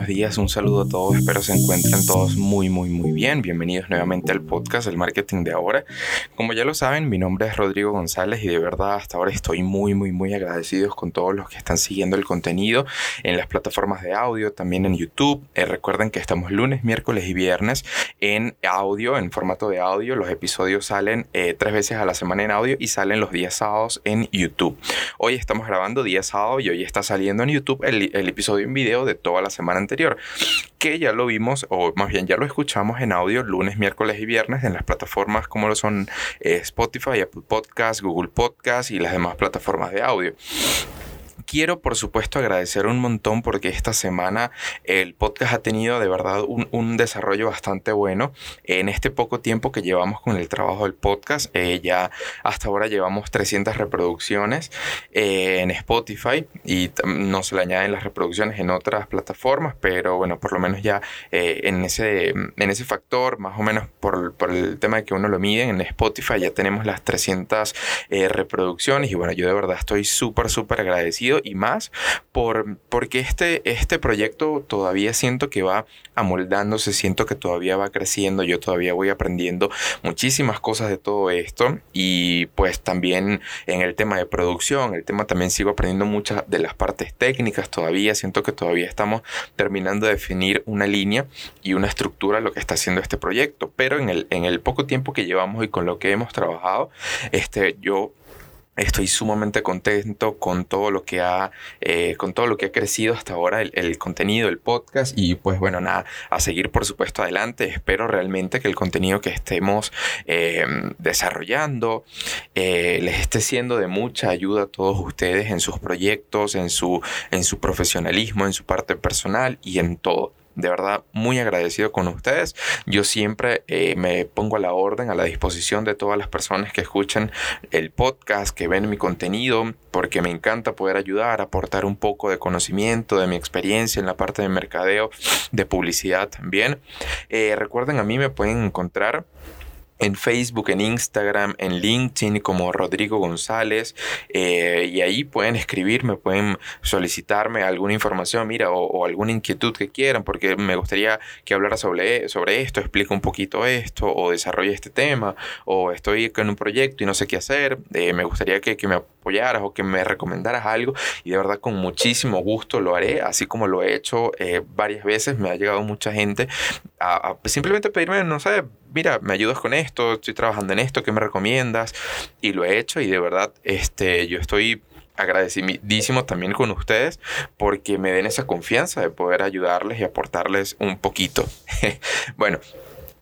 buenos días, un saludo a todos, espero se encuentren todos muy, muy, muy bien. Bienvenidos nuevamente al podcast El Marketing de Ahora. Como ya lo saben, mi nombre es Rodrigo González y de verdad hasta ahora estoy muy, muy, muy agradecidos con todos los que están siguiendo el contenido en las plataformas de audio, también en YouTube. Eh, recuerden que estamos lunes, miércoles y viernes en audio, en formato de audio. Los episodios salen eh, tres veces a la semana en audio y salen los días sábados en YouTube. Hoy estamos grabando día sábado y hoy está saliendo en YouTube el, el episodio en video de toda la semana anterior, que ya lo vimos, o más bien ya lo escuchamos en audio lunes, miércoles y viernes en las plataformas como lo son eh, Spotify, Apple Podcasts, Google Podcasts y las demás plataformas de audio quiero, por supuesto, agradecer un montón porque esta semana el podcast ha tenido de verdad un, desarrollo bastante bueno. En este poco tiempo que llevamos con el trabajo del podcast, eh, ya hasta ahora llevamos 300 reproducciones eh, en Spotify y no se le añaden las reproducciones en otras plataformas, pero bueno, por lo menos ya eh, en, ese, en ese factor, más o menos por, por, el tema de que uno lo mide, en Spotify ya tenemos las 300 reproducciones y bueno, yo de verdad estoy súper, súper agradecido y más por, porque este, este proyecto todavía siento que va amoldándose, siento que todavía va creciendo, yo todavía voy aprendiendo muchísimas cosas de todo esto y pues también en el tema de producción, el tema también sigo aprendiendo muchas de las partes técnicas todavía, siento que todavía estamos terminando de definir una línea y una estructura lo que está haciendo este proyecto, pero en el, en el poco tiempo que llevamos y con lo que hemos trabajado, este, yo Estoy sumamente contento con todo lo que ha, eh, con todo lo que ha crecido hasta ahora el, contenido, el podcast y pues bueno, nada, a seguir por supuesto adelante. Espero realmente que el contenido que estemos eh, desarrollando eh, les esté siendo de mucha ayuda a todos ustedes en sus proyectos, en su, en su profesionalismo, en su parte personal y en todo de verdad muy agradecido con ustedes. Yo siempre eh, me pongo a la orden, a la disposición de todas las personas que escuchan el podcast, que ven mi contenido, porque me encanta poder ayudar, aportar un poco de conocimiento, de mi experiencia en la parte de mercadeo, de publicidad también. Eh, recuerden, a mí me pueden encontrar en Facebook, en Instagram, en LinkedIn como Rodrigo González eh, y ahí pueden escribirme, pueden solicitarme alguna información, mira, o, alguna inquietud que quieran, porque me gustaría que hablara sobre, sobre esto, explique un poquito esto, o desarrolle este tema, o estoy con un proyecto y no sé qué hacer, eh, me gustaría que, que, me apoyaras o que me recomendaras algo y de verdad con muchísimo gusto lo haré, así como lo he hecho eh, varias veces, me ha llegado mucha gente a, a simplemente pedirme, no sé, mira, me ayudas con esto, estoy trabajando en esto, ¿qué me recomiendas? Y lo he hecho y de verdad, este, yo estoy agradecidísimo también con ustedes porque me den esa confianza de poder ayudarles y aportarles un poquito. bueno,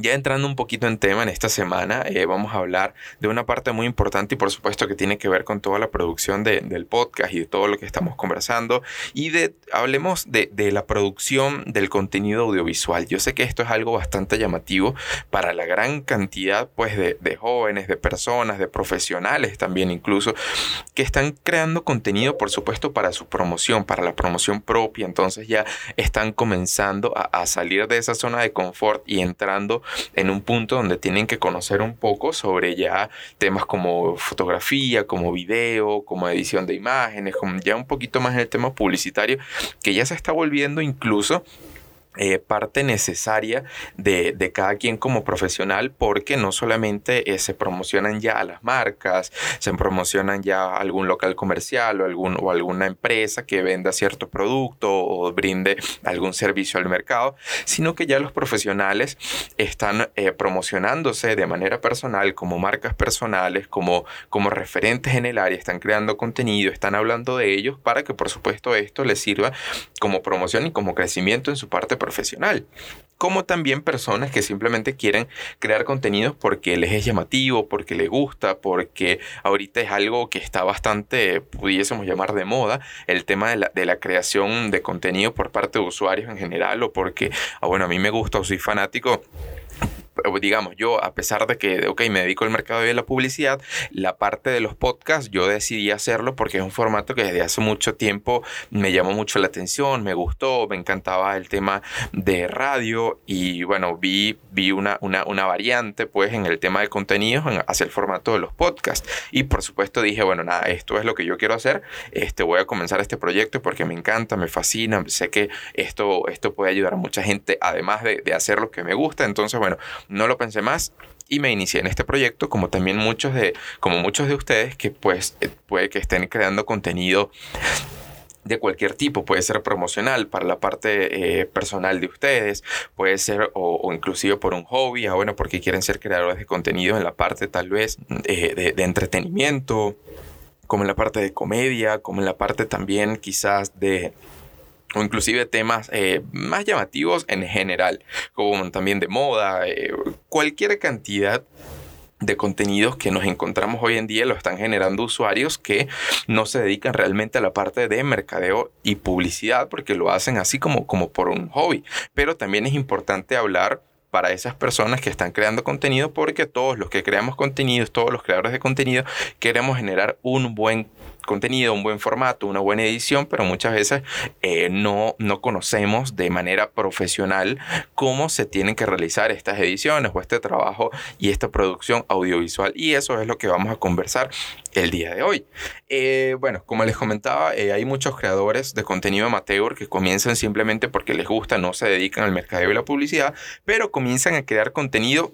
ya entrando un poquito en tema en esta semana, eh, vamos a hablar de una parte muy importante y por supuesto que tiene que ver con toda la producción del podcast y de todo lo que estamos conversando y de, hablemos de, la producción del contenido audiovisual. Yo sé que esto es algo bastante llamativo para la gran cantidad pues de, de jóvenes, de personas, de profesionales también incluso, que están creando contenido por supuesto para su promoción, para la promoción propia, entonces ya están comenzando a salir de esa zona de confort y entrando en un punto donde tienen que conocer un poco sobre ya temas como fotografía, como video, como edición de imágenes, como ya un poquito más en el tema publicitario, que ya se está volviendo incluso eh, parte necesaria de, de, cada quien como profesional porque no solamente eh, se promocionan ya a las marcas, se promocionan ya algún local comercial o, algún, o alguna empresa que venda cierto producto o brinde algún servicio al mercado, sino que ya los profesionales están eh, promocionándose de manera personal como marcas personales, como, como referentes en el área, están creando contenido, están hablando de ellos para que por supuesto esto les sirva como promoción y como crecimiento en su parte profesional, como también personas que simplemente quieren crear contenidos porque les es llamativo, porque les gusta, porque ahorita es algo que está bastante, pudiésemos llamar de moda, el tema de la, de la creación de contenido por parte de usuarios en general o porque, ah, bueno, a mí me gusta o soy fanático digamos, yo, a pesar de que, ok, me dedico al mercado de la publicidad, la parte de los podcasts yo decidí hacerlo porque es un formato que desde hace mucho tiempo me llamó mucho la atención, me gustó, me encantaba el tema de radio y bueno, vi, vi una, una, una variante pues en el tema de contenidos hacia el formato de los podcasts. Y por supuesto dije, bueno, nada, esto es lo que yo quiero hacer, este, voy a comenzar este proyecto porque me encanta, me fascina, sé que esto, esto puede ayudar a mucha gente además de, de hacer lo que me gusta, entonces bueno, no lo pensé más y me inicié en este proyecto como también muchos de como muchos de ustedes que pues eh, puede que estén creando contenido de cualquier tipo, puede ser promocional para la parte eh, personal de ustedes, puede ser o, inclusive por un hobby, ah, bueno, porque quieren ser creadores de contenido en la parte tal vez eh, de entretenimiento, como en la parte de comedia, como en la parte también quizás de o inclusive temas eh, más llamativos en general, como también de moda, eh, cualquier cantidad de contenidos que nos encontramos hoy en día lo están generando usuarios que no se dedican realmente a la parte de mercadeo y publicidad porque lo hacen así como, como por un hobby. Pero también es importante hablar para esas personas que están creando contenido porque todos los que creamos contenidos, todos los creadores de contenido, queremos generar un buen contenido, un buen formato, una buena edición, pero muchas veces eh, no, no conocemos de manera profesional cómo se tienen que realizar estas ediciones o este trabajo y esta producción audiovisual. Y eso es lo que vamos a conversar el día de hoy. Eh, bueno, como les comentaba, eh, hay muchos creadores de contenido amateur que comienzan simplemente porque les gusta, no se dedican al mercado y la publicidad, pero comienzan a crear contenido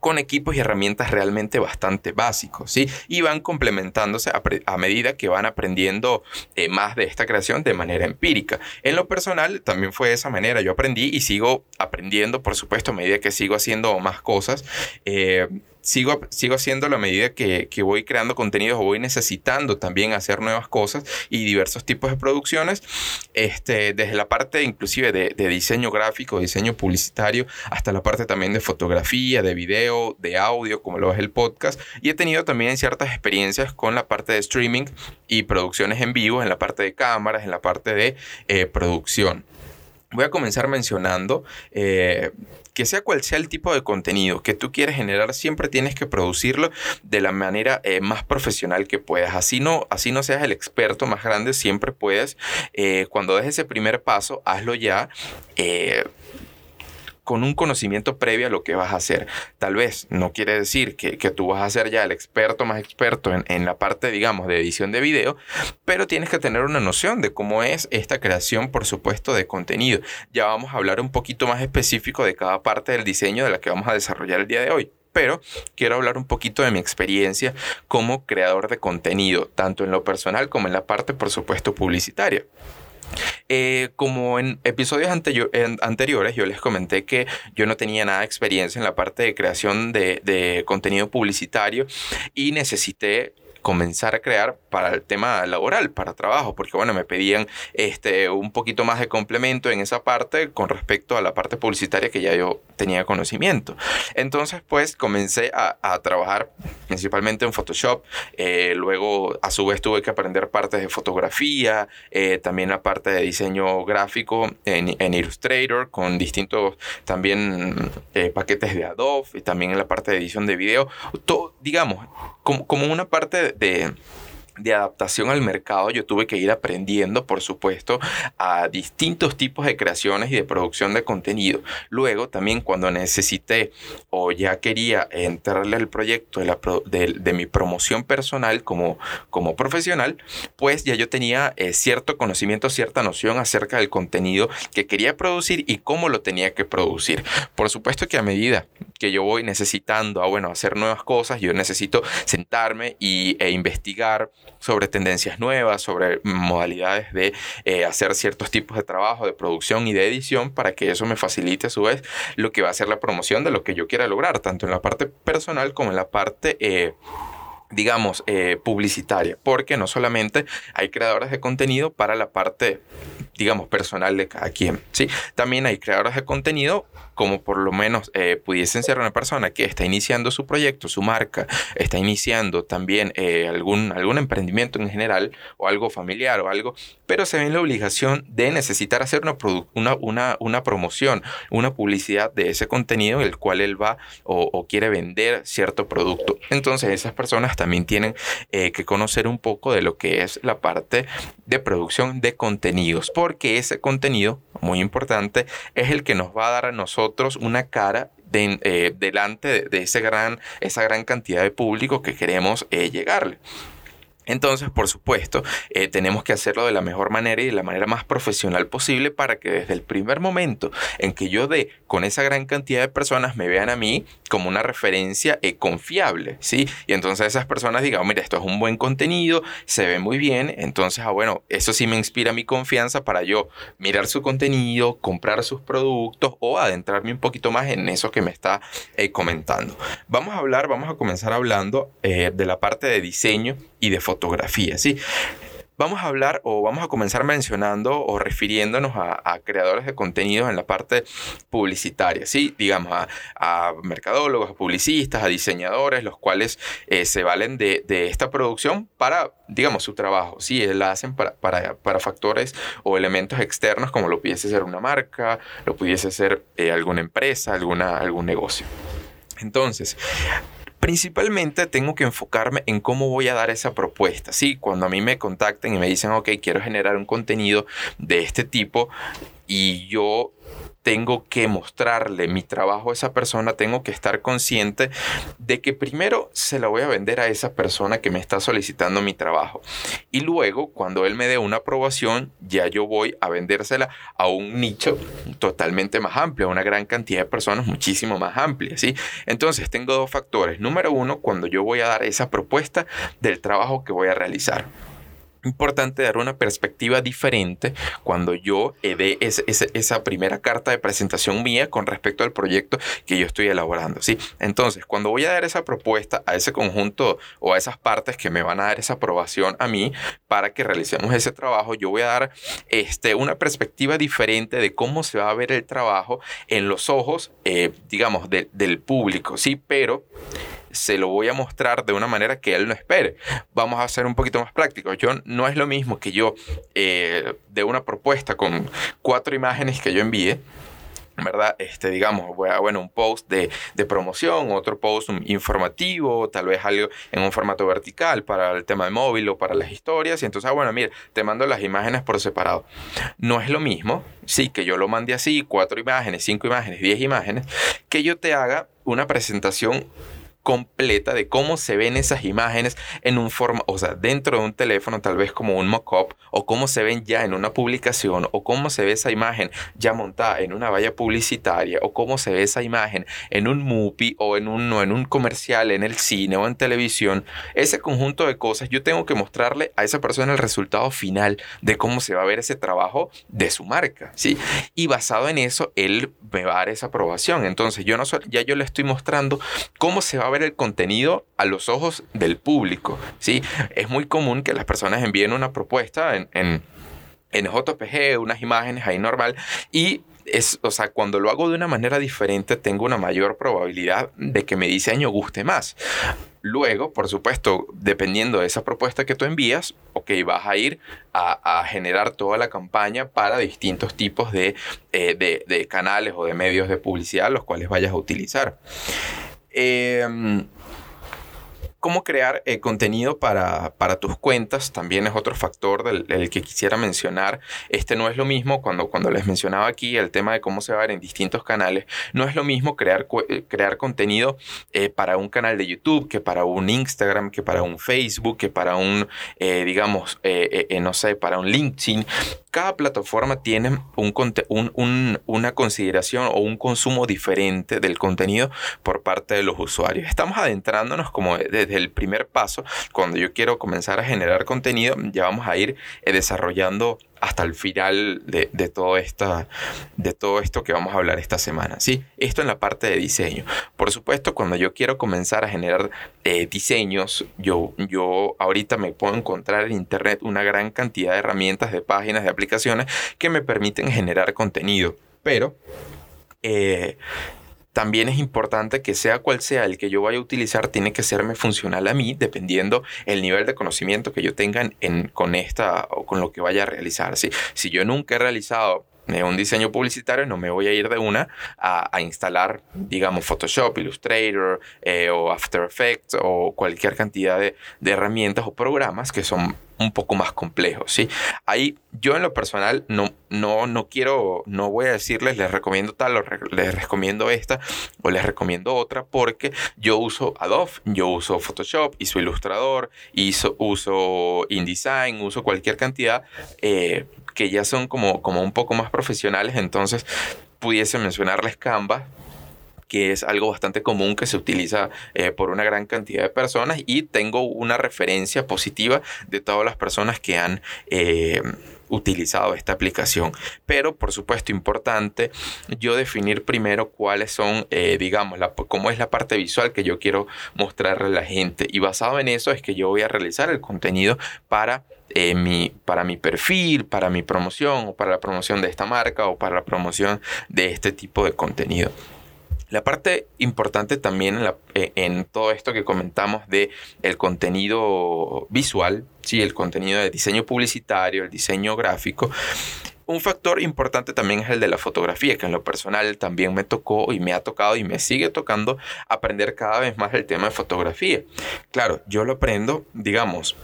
con equipos y herramientas realmente bastante básicos, ¿sí? Y van complementándose a, medida que van aprendiendo eh, más de esta creación de manera empírica. En lo personal también fue de esa manera, yo aprendí y sigo aprendiendo, por supuesto, a medida que sigo haciendo más cosas. Eh, sigo, sigo haciendo a medida que, que, voy creando contenidos o voy necesitando también hacer nuevas cosas y diversos tipos de producciones, este, desde la parte inclusive de, de, diseño gráfico, diseño publicitario, hasta la parte también de fotografía, de video, de audio, como lo es el podcast. Y he tenido también ciertas experiencias con la parte de streaming y producciones en vivo, en la parte de cámaras, en la parte de eh, producción. Voy a comenzar mencionando eh, que sea cual sea el tipo de contenido que tú quieres generar, siempre tienes que producirlo de la manera eh, más profesional que puedas. Así no, así no seas el experto más grande, siempre puedes. Eh, cuando des ese primer paso, hazlo ya con un conocimiento previo a lo que vas a hacer. Tal vez no quiere decir que, tú vas a ser ya el experto más experto en, en, la parte, digamos, de edición de video, pero tienes que tener una noción de cómo es esta creación, por supuesto, de contenido. Ya vamos a hablar un poquito más específico de cada parte del diseño de la que vamos a desarrollar el día de hoy pero quiero hablar un poquito de mi experiencia como creador de contenido, tanto en lo personal como en la parte, por supuesto, publicitaria. Eh, como en episodios anteriores, yo les comenté que yo no tenía nada de experiencia en la parte de creación de, de contenido publicitario y necesité comenzar a crear para el tema laboral, para trabajo, porque bueno, me pedían este, un poquito más de complemento en esa parte con respecto a la parte publicitaria que ya yo tenía conocimiento. Entonces, pues comencé a, trabajar principalmente en Photoshop, eh, luego a su vez tuve que aprender partes de fotografía, eh, también la parte de diseño gráfico en, en Illustrator, con distintos también eh, paquetes de Adobe y también en la parte de edición de video, todo, digamos, como, como una parte de de adaptación al mercado, yo tuve que ir aprendiendo, por supuesto, a distintos tipos de creaciones y de producción de contenido. Luego, también cuando necesité o ya quería entrarle al proyecto de, la de, mi promoción personal como, como profesional, pues ya yo tenía eh, cierto conocimiento, cierta noción acerca del contenido que quería producir y cómo lo tenía que producir. Por supuesto que a medida que yo voy necesitando, a, bueno, hacer nuevas cosas, yo necesito sentarme y, e investigar sobre tendencias nuevas, sobre modalidades de eh, hacer ciertos tipos de trabajo, de producción y de edición para que eso me facilite a su vez lo que va a ser la promoción de lo que yo quiera lograr, tanto en la parte personal como en la parte... Eh, digamos, eh, publicitaria, porque no solamente hay creadores de contenido para la parte, digamos, personal de cada quien, ¿sí? También hay creadores de contenido como por lo menos eh, pudiesen ser una persona que está iniciando su proyecto, su marca, está iniciando también eh, algún, algún emprendimiento en general o algo familiar o algo, pero se ve en la obligación de necesitar hacer una, una, una, una promoción, una publicidad de ese contenido el cual él va o, quiere vender cierto producto. Entonces esas personas también tienen eh, que conocer un poco de lo que es la parte de producción de contenidos, porque ese contenido, muy importante, es el que nos va a dar a nosotros una cara eh, delante de, ese gran, esa gran cantidad de público que queremos eh, llegarle. Entonces, por supuesto, eh, tenemos que hacerlo de la mejor manera y de la manera más profesional posible para que desde el primer momento en que yo dé con esa gran cantidad de personas me vean a mí como una referencia eh, confiable, ¿sí? Y entonces esas personas digan, mira, esto es un buen contenido, se ve muy bien, entonces, ah, bueno, eso sí me inspira mi confianza para yo mirar su contenido, comprar sus productos o adentrarme un poquito más en eso que me está eh, comentando. Vamos a hablar, vamos a comenzar hablando de la parte de diseño y de fotografía, ¿sí? Vamos a hablar o vamos a comenzar mencionando o refiriéndonos a, creadores de contenidos en la parte publicitaria, ¿sí? Digamos, a, mercadólogos, a publicistas, a diseñadores, los cuales eh, se valen de, esta producción para, digamos, su trabajo, ¿sí? La hacen para, para, factores o elementos externos como lo pudiese ser una marca, lo pudiese ser eh, alguna empresa, alguna, algún negocio. Entonces, principalmente tengo que enfocarme en cómo voy a dar esa propuesta. Sí, cuando a mí me contacten y me dicen, ok, quiero generar un contenido de este tipo y yo tengo que mostrarle mi trabajo a esa persona, tengo que estar consciente de que primero se la voy a vender a esa persona que me está solicitando mi trabajo. Y luego, cuando él me dé una aprobación, ya yo voy a vendérsela a un nicho totalmente más amplio, a una gran cantidad de personas muchísimo más amplia, ¿sí? Entonces, tengo dos factores. Número uno, cuando yo voy a dar esa propuesta del trabajo que voy a realizar importante dar una perspectiva diferente cuando yo dé esa primera carta de presentación mía con respecto al proyecto que yo estoy elaborando. ¿sí? Entonces, cuando voy a dar esa propuesta a ese conjunto o a esas partes que me van a dar esa aprobación a mí para que realicemos ese trabajo, yo voy a dar este, una perspectiva diferente de cómo se va a ver el trabajo en los ojos, eh, digamos, del público. Sí, pero se lo voy a mostrar de una manera que él no espere. Vamos a ser un poquito más prácticos. Yo no es lo mismo que yo eh, de una propuesta con cuatro imágenes que yo envíe. ¿verdad? Este, digamos, bueno, un post de, de, promoción, otro post informativo, tal vez algo en un formato vertical para el tema de móvil o para las historias. Y entonces, ah, bueno, mira, te mando las imágenes por separado. No es lo mismo, sí, que yo lo mande así, cuatro imágenes, cinco imágenes, diez imágenes, que yo te haga una presentación completa de cómo se ven esas imágenes en un forma, o sea, dentro de un teléfono, tal vez como un mock-up, o cómo se ven ya en una publicación, o cómo se ve esa imagen ya montada en una valla publicitaria, o cómo se ve esa imagen en un movie o en un, en un comercial, en el cine o en televisión. Ese conjunto de cosas, yo tengo que mostrarle a esa persona el resultado final de cómo se va a ver ese trabajo de su marca, ¿sí? Y basado en eso, él me va a dar esa aprobación. Entonces, yo no ya yo le estoy mostrando cómo se va a ver el contenido a los ojos del público. ¿sí? Es muy común que las personas envíen una propuesta en, en, en JPG, unas imágenes ahí normal, y es, o sea, cuando lo hago de una manera diferente, tengo una mayor probabilidad de que mi diseño guste más. Luego, por supuesto, dependiendo de esa propuesta que tú envías, ok, vas a ir a, generar toda la campaña para distintos tipos de, eh, de, de canales o de medios de publicidad los cuales vayas a utilizar. Em, cómo crear eh, contenido para, tus cuentas también es otro factor del, que quisiera mencionar. Este no es lo mismo cuando, cuando les mencionaba aquí el tema de cómo se va a ver en distintos canales. No es lo mismo crear, eh, crear contenido eh, para un canal de YouTube que para un Instagram, que para un Facebook, que para un, digamos, no sé, para un LinkedIn cada plataforma tiene un, una consideración o un consumo diferente del contenido por parte de los usuarios. Estamos adentrándonos como desde el primer paso, cuando yo quiero comenzar a generar contenido, ya vamos a ir eh, desarrollando hasta el final de, todo esta, de todo esto que vamos a hablar esta semana. ¿sí? Esto en la parte de diseño. Por supuesto, cuando yo quiero comenzar a generar eh, diseños, yo, yo ahorita me puedo encontrar en Internet una gran cantidad de herramientas, de páginas, de aplicaciones que me permiten generar contenido. Pero eh, también es importante que sea cual sea el que yo vaya a utilizar, tiene que serme funcional a mí, dependiendo el nivel de conocimiento que yo tenga en, con esta o con lo que vaya a realizar. ¿sí? Si yo nunca he realizado un diseño publicitario, no me voy a ir de una a, instalar, digamos, Photoshop, Illustrator eh, o After Effects o cualquier cantidad de, herramientas o programas que son un poco más complejos, ¿sí? Ahí yo en lo personal no, no, no quiero, no voy a decirles les recomiendo tal o les recomiendo esta o les recomiendo otra porque yo uso Adobe, yo uso Photoshop, uso Illustrator, hizo, uso InDesign, uso cualquier cantidad eh, que ya son como, como un poco más profesionales, entonces pudiese mencionarles Canva, que es algo bastante común que se utiliza eh, por una gran cantidad de personas y tengo una referencia positiva de todas las personas que han... Eh, utilizado esta aplicación. Pero por supuesto importante yo definir primero cuáles son, eh, digamos, la, cómo es la parte visual que yo quiero mostrarle a la gente. Y basado en eso es que yo voy a realizar el contenido para mi, para mi perfil, para mi promoción o para la promoción de esta marca o para la promoción de este tipo de contenido. La parte importante también en, eh, todo esto que comentamos de el contenido visual, ¿sí? el contenido de diseño publicitario, el diseño gráfico, un factor importante también es el de la fotografía, que en lo personal también me tocó y me ha tocado y me sigue tocando aprender cada vez más el tema de fotografía. Claro, yo lo aprendo, digamos,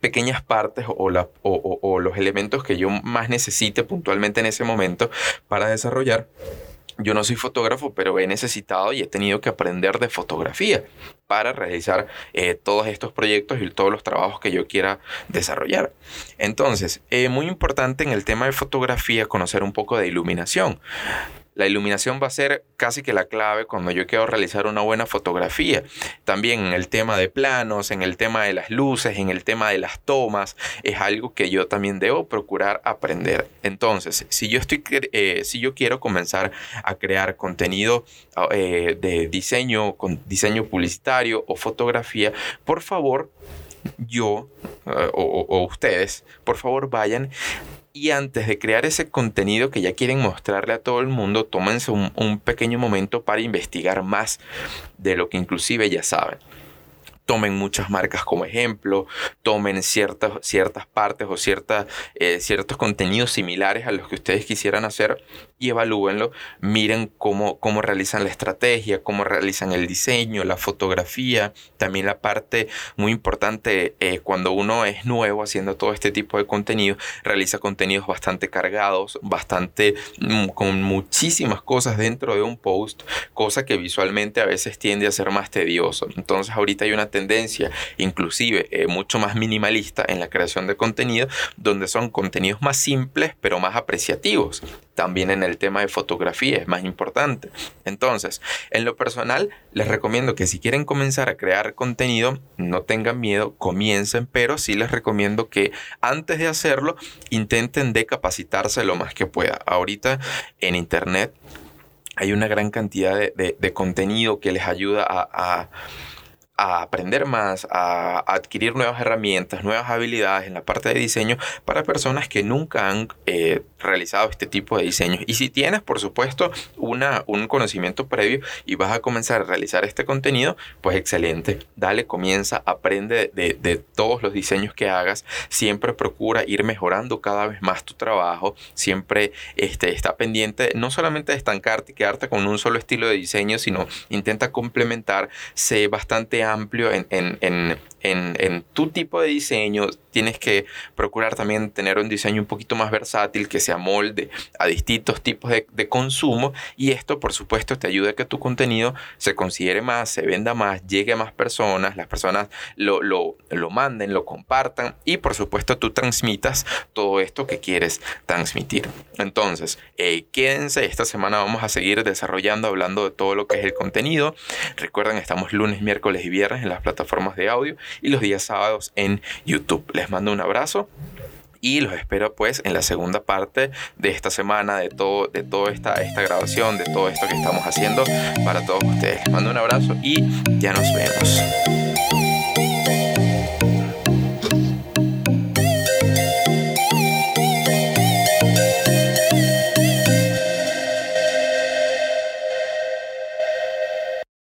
pequeñas partes o, o, los elementos que yo más necesite puntualmente en ese momento para desarrollar. Yo no soy fotógrafo, pero he necesitado y he tenido que aprender de fotografía para realizar eh, todos estos proyectos y todos los trabajos que yo quiera desarrollar. Entonces, es muy importante en el tema de fotografía conocer un poco de iluminación. La iluminación va a ser casi que la clave cuando yo quiero realizar una buena fotografía. También en el tema de planos, en el tema de las luces, en el tema de las tomas, es algo que yo también debo procurar aprender. Entonces, si yo, estoy, eh, si yo quiero comenzar a crear contenido eh, de diseño, con diseño publicitario o fotografía, por favor, yo eh, o, ustedes, por favor vayan y antes de crear ese contenido que ya quieren mostrarle a todo el mundo, tómense un, pequeño momento para investigar más de lo que inclusive ya saben. Tomen muchas marcas como ejemplo, tomen ciertas, ciertas partes o eh, ciertos contenidos similares a los que ustedes quisieran hacer y evalúenlo, miren cómo, cómo realizan la estrategia, cómo realizan el diseño, la fotografía, también la parte muy importante eh, cuando uno es nuevo haciendo todo este tipo de contenido, realiza contenidos bastante cargados, bastante mm, con muchísimas cosas dentro de un post, cosa que visualmente a veces tiende a ser más tedioso. Entonces ahorita hay una tendencia inclusive eh, mucho más minimalista en la creación de contenido, donde son contenidos más simples pero más apreciativos. También en el tema de fotografía es más importante. Entonces, en lo personal, les recomiendo que si quieren comenzar a crear contenido, no tengan miedo, comiencen, pero sí les recomiendo que antes de hacerlo, intenten de capacitarse lo más que pueda. Ahorita en Internet hay una gran cantidad de, contenido que les ayuda a a aprender más, a, adquirir nuevas herramientas, nuevas habilidades en la parte de diseño para personas que nunca han eh, realizado este tipo de diseños. Y si tienes, por supuesto, una, un conocimiento previo y vas a comenzar a realizar este contenido, pues excelente. Dale, comienza, aprende de, de todos los diseños que hagas. Siempre procura ir mejorando cada vez más tu trabajo. Siempre este, está pendiente no solamente de estancarte y quedarte con un solo estilo de diseño, sino intenta complementar, sé bastante amplio en, en, en, tu tipo de diseño. Tienes que procurar también tener un diseño un poquito más versátil que se amolde a distintos tipos de, de consumo y esto por supuesto te ayuda a que tu contenido se considere más, se venda más, llegue a más personas, las personas lo, lo, lo manden, lo compartan y por supuesto tú transmitas todo esto que quieres transmitir. Entonces, eh, quédense, esta semana vamos a seguir desarrollando, hablando de todo lo que es el contenido. Recuerden, estamos lunes, miércoles y viernes en las plataformas de audio y los días sábados en YouTube. Les mando un abrazo y los espero pues en la segunda parte de esta semana, de todo, de toda esta, esta grabación, de todo esto que estamos haciendo para todos ustedes. Les mando un abrazo y ya nos vemos.